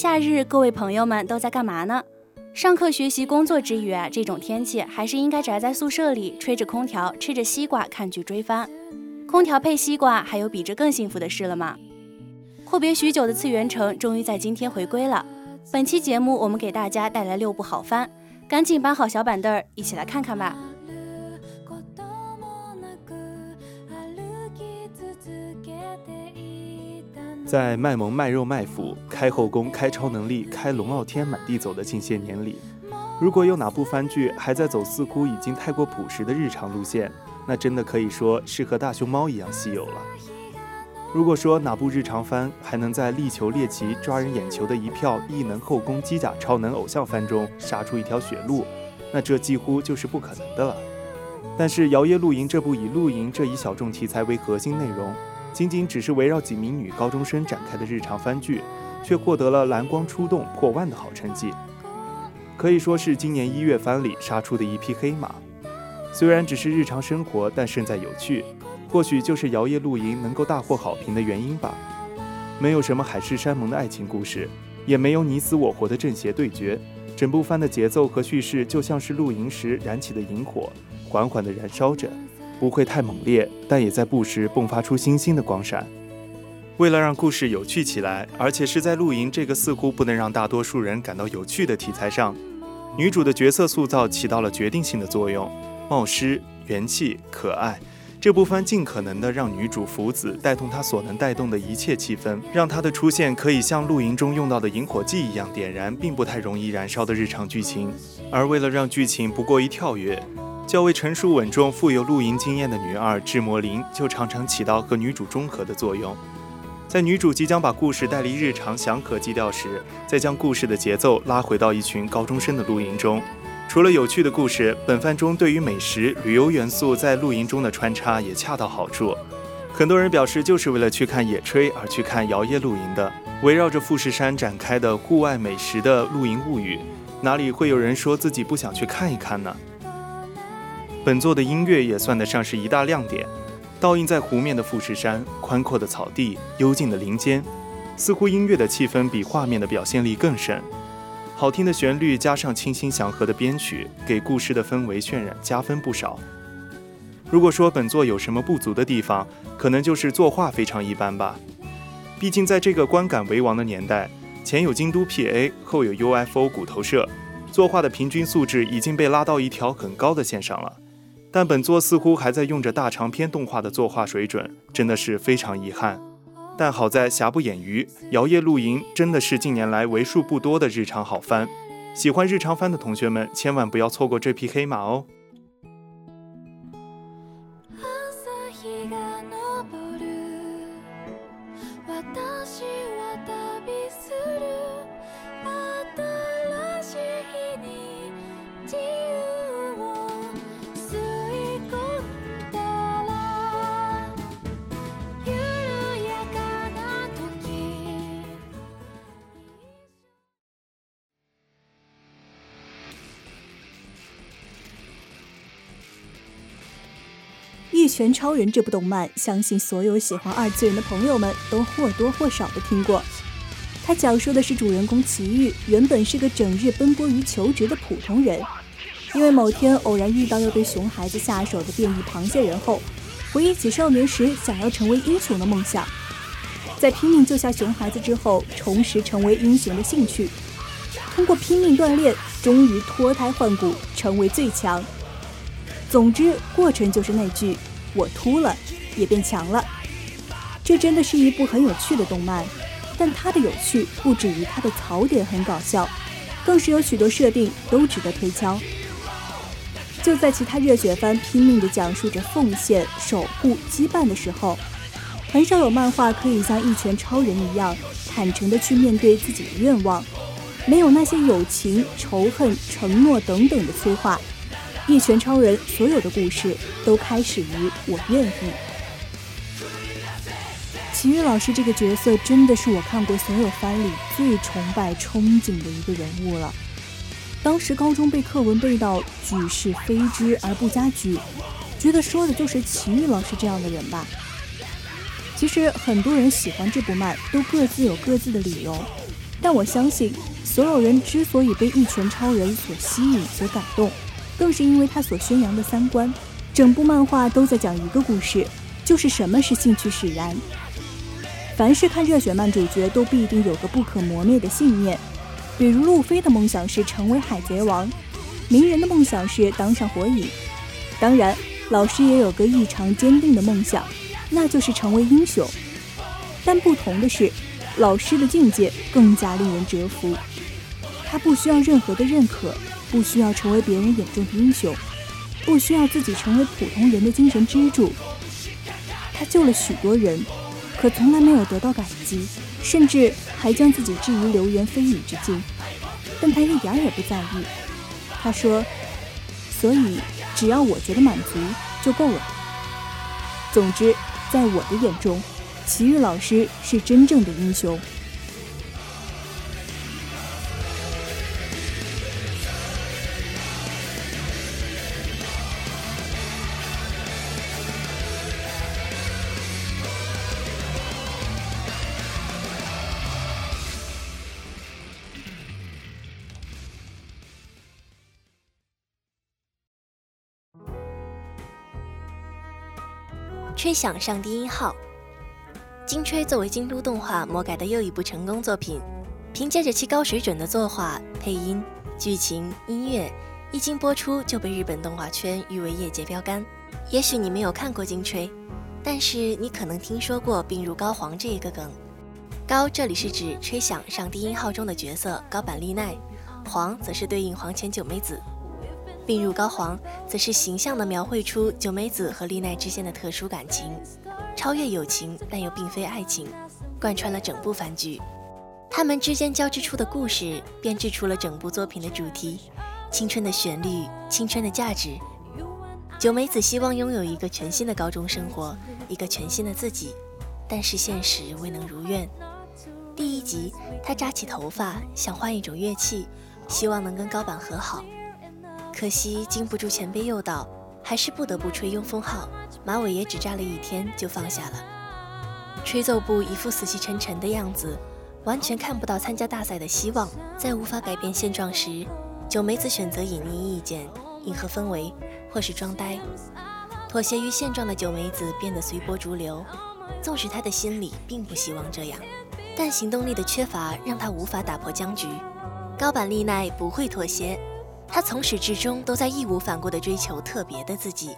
夏日，各位朋友们都在干嘛呢？上课、学习、工作之余啊，这种天气还是应该宅在宿舍里，吹着空调，吃着西瓜，看剧追番。空调配西瓜，还有比这更幸福的事了吗？阔别许久的次元城终于在今天回归了。本期节目，我们给大家带来六部好番，赶紧搬好小板凳儿，一起来看看吧。在卖萌、卖肉、卖腐、开后宫、开超能力、开龙傲天、满地走的近些年里，如果有哪部番剧还在走似乎已经太过朴实的日常路线，那真的可以说是和大熊猫一样稀有了。如果说哪部日常番还能在力求猎奇、抓人眼球的一票异能后宫、机甲超能偶像番中杀出一条血路，那这几乎就是不可能的了。但是《摇曳露营》这部以露营这一小众题材为核心内容。仅仅只是围绕几名女高中生展开的日常番剧，却获得了蓝光出动破万的好成绩，可以说是今年一月番里杀出的一匹黑马。虽然只是日常生活，但胜在有趣，或许就是《摇曳露营》能够大获好评的原因吧。没有什么海誓山盟的爱情故事，也没有你死我活的正邪对决，整部番的节奏和叙事就像是露营时燃起的萤火，缓缓地燃烧着。不会太猛烈，但也在不时迸发出星星的光闪。为了让故事有趣起来，而且是在露营这个似乎不能让大多数人感到有趣的题材上，女主的角色塑造起到了决定性的作用。冒失、元气、可爱，这部番尽可能的让女主福子带动她所能带动的一切气氛，让她的出现可以像露营中用到的引火剂一样点燃并不太容易燃烧的日常剧情。而为了让剧情不过于跳跃。较为成熟稳重、富有露营经验的女二智魔灵，就常常起到和女主中和的作用。在女主即将把故事带离日常祥和基调时，再将故事的节奏拉回到一群高中生的露营中。除了有趣的故事，本番中对于美食、旅游元素在露营中的穿插也恰到好处。很多人表示，就是为了去看野炊而去看摇曳露营的，围绕着富士山展开的户外美食的露营物语，哪里会有人说自己不想去看一看呢？本作的音乐也算得上是一大亮点，倒映在湖面的富士山、宽阔的草地、幽静的林间，似乎音乐的气氛比画面的表现力更深。好听的旋律加上清新祥和的编曲，给故事的氛围渲染加分不少。如果说本作有什么不足的地方，可能就是作画非常一般吧。毕竟在这个观感为王的年代，前有京都 PA，后有 UFO 骨头社，作画的平均素质已经被拉到一条很高的线上了。但本作似乎还在用着大长篇动画的作画水准，真的是非常遗憾。但好在瑕不掩瑜，《摇曳露营》真的是近年来为数不多的日常好番。喜欢日常番的同学们，千万不要错过这匹黑马哦。全超人》这部动漫，相信所有喜欢二次元的朋友们都或多或少的听过。它讲述的是主人公奇遇原本是个整日奔波于求职的普通人，因为某天偶然遇到要对熊孩子下手的变异螃蟹人后，回忆起少年时想要成为英雄的梦想，在拼命救下熊孩子之后，重拾成为英雄的兴趣，通过拼命锻炼，终于脱胎换骨，成为最强。总之，过程就是那句“我秃了，也变强了”。这真的是一部很有趣的动漫，但它的有趣不止于它的槽点很搞笑，更是有许多设定都值得推敲。就在其他热血番拼命地讲述着奉献、守护、羁绊的时候，很少有漫画可以像《一拳超人》一样坦诚地去面对自己的愿望，没有那些友情、仇恨、承诺等等的催化。一拳超人所有的故事都开始于我愿意。奇遇老师这个角色真的是我看过所有番里最崇拜、憧憬的一个人物了。当时高中背课文背到“举是非之而不加举”，觉得说的就是奇遇老师这样的人吧。其实很多人喜欢这部漫都各自有各自的理由，但我相信所有人之所以被一拳超人所吸引、所感动。更是因为他所宣扬的三观，整部漫画都在讲一个故事，就是什么是兴趣使然。凡是看热血漫主角都必定有个不可磨灭的信念，比如路飞的梦想是成为海贼王，鸣人的梦想是当上火影，当然老师也有个异常坚定的梦想，那就是成为英雄。但不同的是，老师的境界更加令人折服，他不需要任何的认可。不需要成为别人眼中的英雄，不需要自己成为普通人的精神支柱。他救了许多人，可从来没有得到感激，甚至还将自己置于流言蜚语之境。但他一点也不在意。他说：“所以只要我觉得满足就够了。”总之，在我的眼中，奇遇老师是真正的英雄。吹响上低音号。金吹作为京都动画魔改的又一部成功作品，凭借着其高水准的作画、配音、剧情、音乐，一经播出就被日本动画圈誉为业界标杆。也许你没有看过金吹，但是你可能听说过病入膏肓这一个梗。高这里是指吹响上低音号中的角色高坂丽奈，黄则是对应黄前九美子。病入膏肓，则是形象地描绘出九美子和丽奈之间的特殊感情，超越友情，但又并非爱情，贯穿了整部番剧。他们之间交织出的故事，编织出了整部作品的主题：青春的旋律，青春的价值。九美子希望拥有一个全新的高中生活，一个全新的自己，但是现实未能如愿。第一集，她扎起头发，想换一种乐器，希望能跟高板和好。可惜经不住前辈诱导，还是不得不吹拥风号，马尾也只扎了一天就放下了。吹奏部一副死气沉沉的样子，完全看不到参加大赛的希望。在无法改变现状时，九美子选择隐匿意见，迎合氛围，或是装呆。妥协于现状的九美子变得随波逐流，纵使她的心里并不希望这样，但行动力的缺乏让她无法打破僵局。高坂丽奈不会妥协。他从始至终都在义无反顾地追求特别的自己，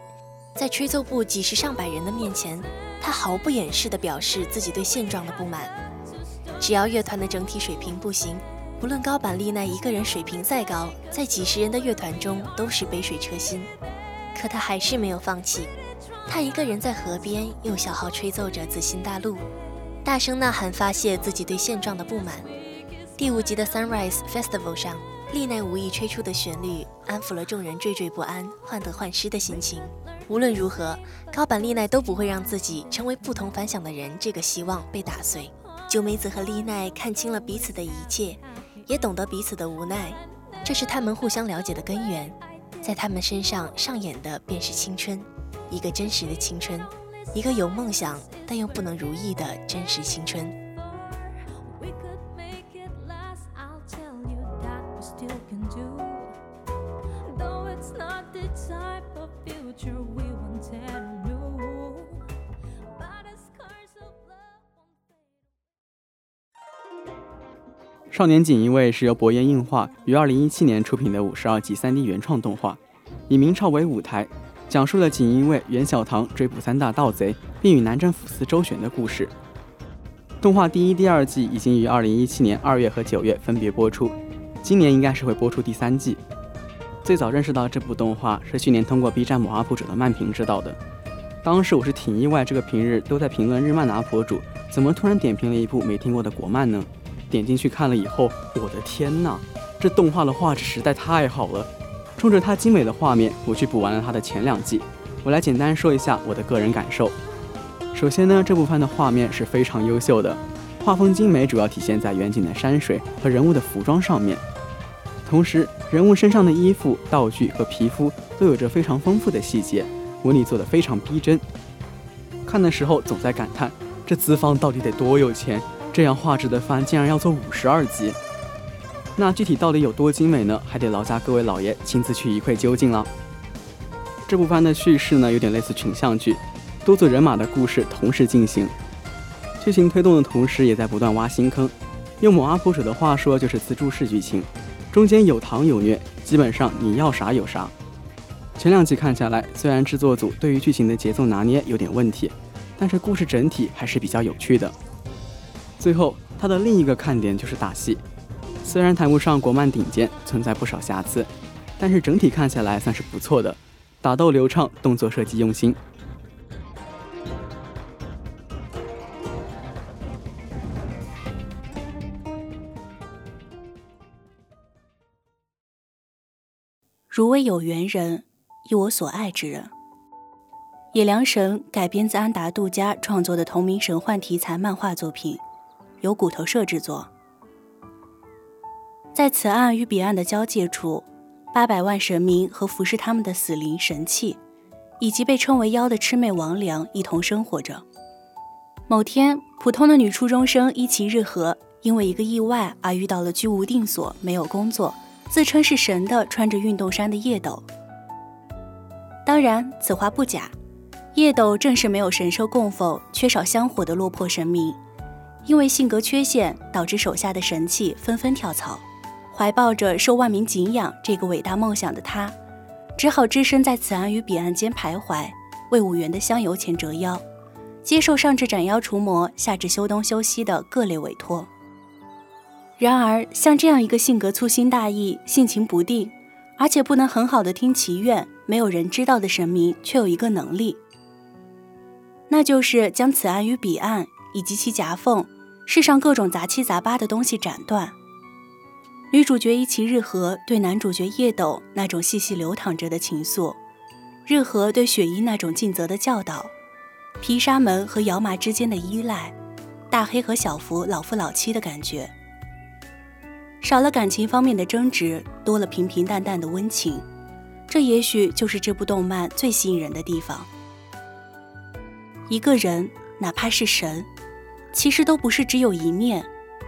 在吹奏部几十上百人的面前，他毫不掩饰地表示自己对现状的不满。只要乐团的整体水平不行，不论高坂丽奈一个人水平再高，在几十人的乐团中都是杯水车薪。可他还是没有放弃，他一个人在河边用小号吹奏着《自新大陆》，大声呐喊发泄自己对现状的不满。第五集的 Sunrise Festival 上。丽奈无意吹出的旋律，安抚了众人惴惴不安、患得患失的心情。无论如何，高坂丽奈都不会让自己成为不同凡响的人，这个希望被打碎。九美子和丽奈看清了彼此的一切，也懂得彼此的无奈，这是他们互相了解的根源。在他们身上上演的便是青春，一个真实的青春，一个有梦想但又不能如意的真实青春。少年锦衣卫是由博彦映画于二零一七年出品的五十二集三 D 原创动画，以明朝为舞台，讲述了锦衣卫袁小棠追捕三大盗贼，并与南征府司周旋的故事。动画第一、第二季已经于二零一七年二月和九月分别播出，今年应该是会播出第三季。最早认识到这部动画是去年通过 B 站某 UP 主的漫评知道的，当时我是挺意外，这个平日都在评论日漫的 UP 主，怎么突然点评了一部没听过的国漫呢？点进去看了以后，我的天呐，这动画的画质实在太好了！冲着它精美的画面，我去补完了它的前两季。我来简单说一下我的个人感受。首先呢，这部番的画面是非常优秀的，画风精美主要体现在远景的山水和人物的服装上面。同时，人物身上的衣服、道具和皮肤都有着非常丰富的细节，纹理做得非常逼真。看的时候总在感叹，这资方到底得多有钱？这样画质的番竟然要做五十二集，那具体到底有多精美呢？还得劳驾各位老爷亲自去一窥究竟了。这部番的叙事呢，有点类似群像剧，多组人马的故事同时进行，剧情推动的同时也在不断挖新坑。用某 UP 主的话说，就是自助式剧情，中间有糖有虐，基本上你要啥有啥。前两集看下来，虽然制作组对于剧情的节奏拿捏有点问题，但是故事整体还是比较有趣的。最后，它的另一个看点就是打戏，虽然谈不上国漫顶尖，存在不少瑕疵，但是整体看下来算是不错的，打斗流畅，动作设计用心。如为有缘人，亦我所爱之人。野良神改编自安达杜加创作的同名神幻题材漫画作品。由骨头社制作。在此岸与彼岸的交界处，八百万神明和服侍他们的死灵神器，以及被称为妖的魑魅魍魉一同生活着。某天，普通的女初中生伊奇日和因为一个意外而遇到了居无定所、没有工作、自称是神的穿着运动衫的叶斗。当然，此话不假，叶斗正是没有神兽供奉、缺少香火的落魄神明。因为性格缺陷，导致手下的神器纷纷跳槽。怀抱着受万民敬仰这个伟大梦想的他，只好只身在此岸与彼岸间徘徊，为五元的香油钱折腰，接受上至斩妖除魔，下至修东修西的各类委托。然而，像这样一个性格粗心大意、性情不定，而且不能很好的听祈愿、没有人知道的神明，却有一个能力，那就是将此岸与彼岸。以及其夹缝，世上各种杂七杂八的东西斩断。女主角伊崎日和对男主角叶斗那种细细流淌着的情愫，日和对雪衣那种尽责的教导，毗沙门和瑶麻之间的依赖，大黑和小福老夫老妻的感觉，少了感情方面的争执，多了平平淡淡的温情，这也许就是这部动漫最吸引人的地方。一个人，哪怕是神。其实都不是只有一面，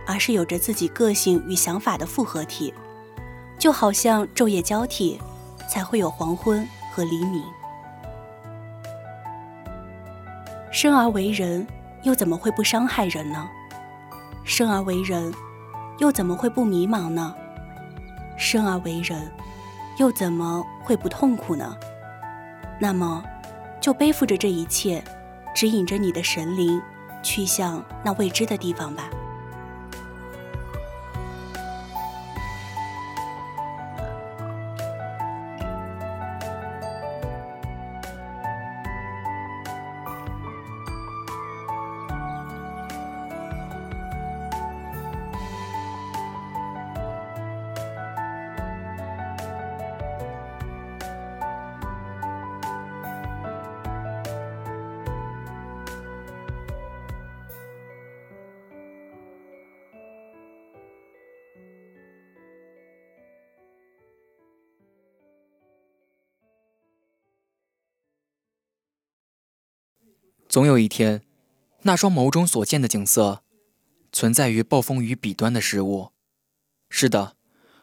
而是有着自己个性与想法的复合体，就好像昼夜交替，才会有黄昏和黎明。生而为人，又怎么会不伤害人呢？生而为人，又怎么会不迷茫呢？生而为人，又怎么会不痛苦呢？那么，就背负着这一切，指引着你的神灵。去向那未知的地方吧。总有一天，那双眸中所见的景色，存在于暴风雨彼端的事物。是的，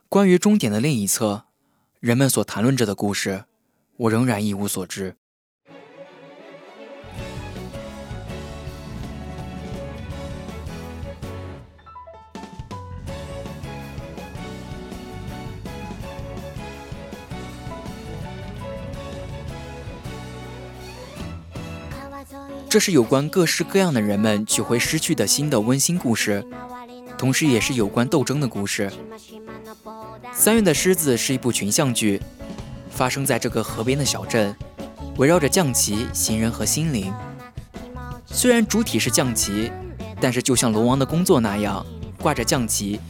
关于终点的另一侧，人们所谈论着的故事，我仍然一无所知。这是有关各式各样的人们取回失去的心的温馨故事，同时也是有关斗争的故事。三月的狮子是一部群像剧，发生在这个河边的小镇，围绕着将棋、行人和心灵。虽然主体是将棋，但是就像龙王的工作那样，挂着将棋。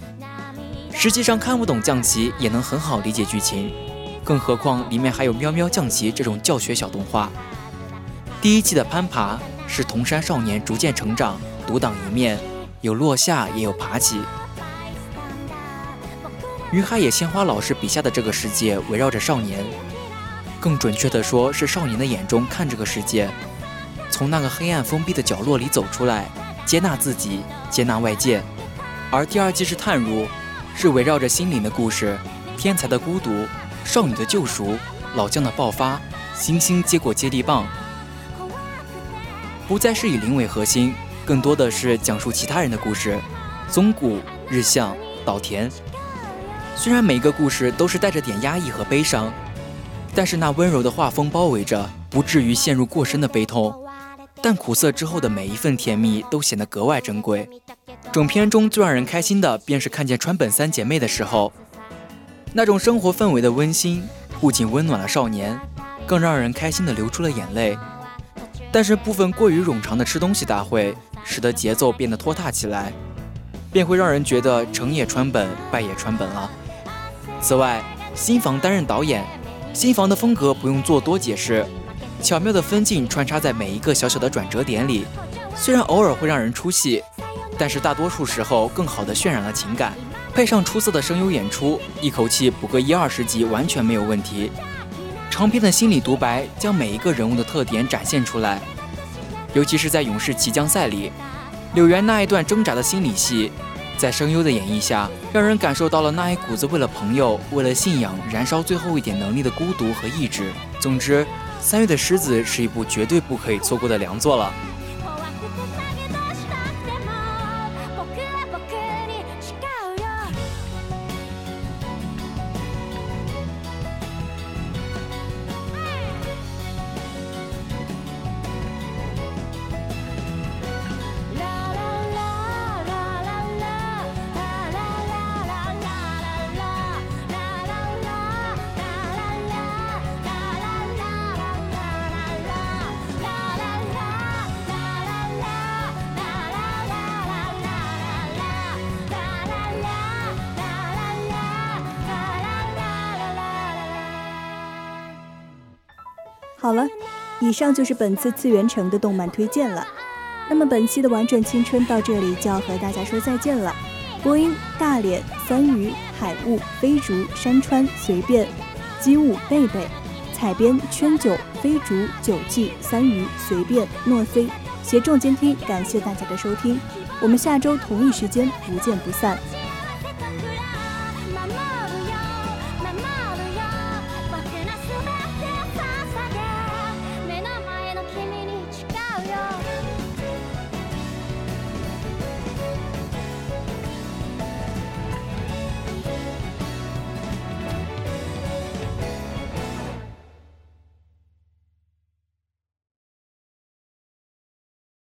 实际上看不懂将棋也能很好理解剧情，更何况里面还有喵喵将棋这种教学小动画。第一季的攀爬是铜山少年逐渐成长，独当一面，有落下也有爬起。于海野鲜花老师笔下的这个世界围绕着少年，更准确的说是少年的眼中看这个世界，从那个黑暗封闭的角落里走出来，接纳自己，接纳外界。而第二季是探入，是围绕着心灵的故事，天才的孤独，少女的救赎，老将的爆发，星星接过接力棒。不再是以灵为核心，更多的是讲述其他人的故事。宗谷、日向、岛田，虽然每一个故事都是带着点压抑和悲伤，但是那温柔的画风包围着，不至于陷入过深的悲痛。但苦涩之后的每一份甜蜜都显得格外珍贵。整片中最让人开心的，便是看见川本三姐妹的时候，那种生活氛围的温馨，不仅温暖了少年，更让人开心的流出了眼泪。但是部分过于冗长的吃东西大会，使得节奏变得拖沓起来，便会让人觉得成也川本，败也川本了。此外，新房担任导演，新房的风格不用做多解释，巧妙的分镜穿插在每一个小小的转折点里，虽然偶尔会让人出戏，但是大多数时候更好的渲染了情感，配上出色的声优演出，一口气补个一二十集完全没有问题。长篇的心理独白将每一个人物的特点展现出来，尤其是在勇士骑将赛里，柳原那一段挣扎的心理戏，在声优的演绎下，让人感受到了那一股子为了朋友、为了信仰燃烧最后一点能力的孤独和意志。总之，《三月的狮子》是一部绝对不可以错过的良作了。好了，以上就是本次次元城的动漫推荐了。那么本期的玩转青春到这里就要和大家说再见了。播音：大脸、三鱼、海雾、飞竹、山川、随便、机务、贝贝；采编：圈九、飞竹、九季、三鱼、随便、诺 C；协众监听，感谢大家的收听。我们下周同一时间不见不散。